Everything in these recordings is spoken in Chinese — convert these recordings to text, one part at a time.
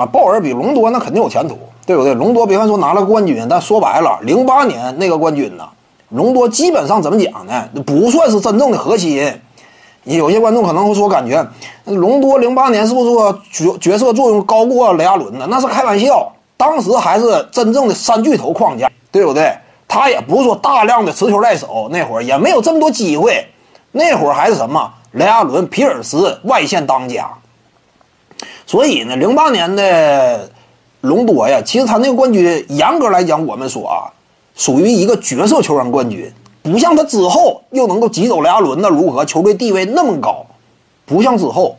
啊，鲍尔比隆多那肯定有前途，对不对？隆多别看说拿了冠军，但说白了，零八年那个冠军呢，隆多基本上怎么讲呢？不算是真正的核心。有些观众可能会说，感觉隆多零八年是不是说角角色作用高过雷阿伦呢？那是开玩笑，当时还是真正的三巨头框架，对不对？他也不是说大量的持球在手，那会儿也没有这么多机会，那会儿还是什么雷阿伦、皮尔斯外线当家。所以呢，零八年的隆多呀，其实他那个冠军，严格来讲，我们说啊，属于一个角色球员冠军。不像他之后又能够挤走雷阿伦，的如何？球队地位那么高，不像之后，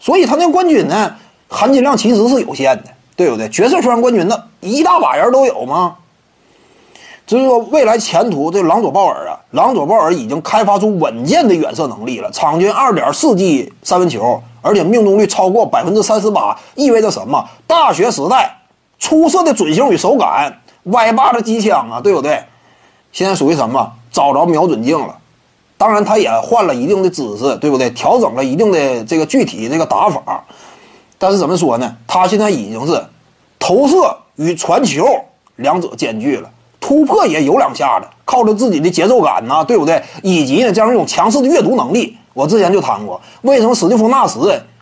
所以他那个冠军呢，含金量其实是有限的，对不对？角色球员冠军那一大把人都有吗？至于说未来前途，这朗佐鲍尔啊，朗佐鲍尔已经开发出稳健的远射能力了，场均二点四记三分球，而且命中率超过百分之三十八，意味着什么？大学时代出色的准星与手感，歪把子机枪啊，对不对？现在属于什么？找着瞄准镜了，当然他也换了一定的姿势，对不对？调整了一定的这个具体这个打法，但是怎么说呢？他现在已经是投射与传球两者兼具了，突破也有两下子，靠着自己的节奏感呐，对不对？以及呢这样一种强势的阅读能力，我之前就谈过，为什么史蒂夫纳什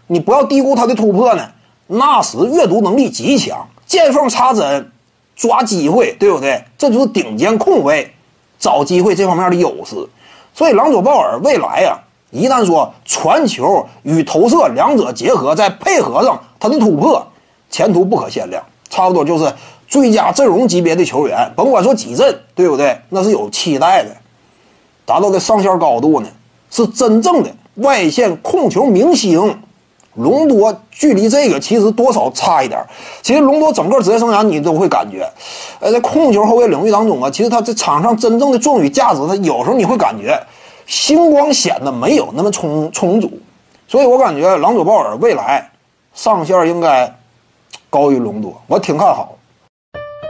你不要低估他的突破呢？纳什阅读能力极强，见缝插针，抓机会，对不对？这就是顶尖控卫。找机会这方面的优势，所以朗佐鲍尔未来呀，一旦说传球与投射两者结合，再配合上他的突破，前途不可限量，差不多就是最佳阵容级别的球员，甭管说几阵，对不对？那是有期待的，达到的上限高度呢，是真正的外线控球明星。隆多距离这个其实多少差一点其实隆多整个职业生涯你都会感觉，呃，在控球后卫领域当中啊，其实他在场上真正的作用价值，他有时候你会感觉星光显得没有那么充充足。所以我感觉朗佐鲍尔未来上限应该高于隆多，我挺看好。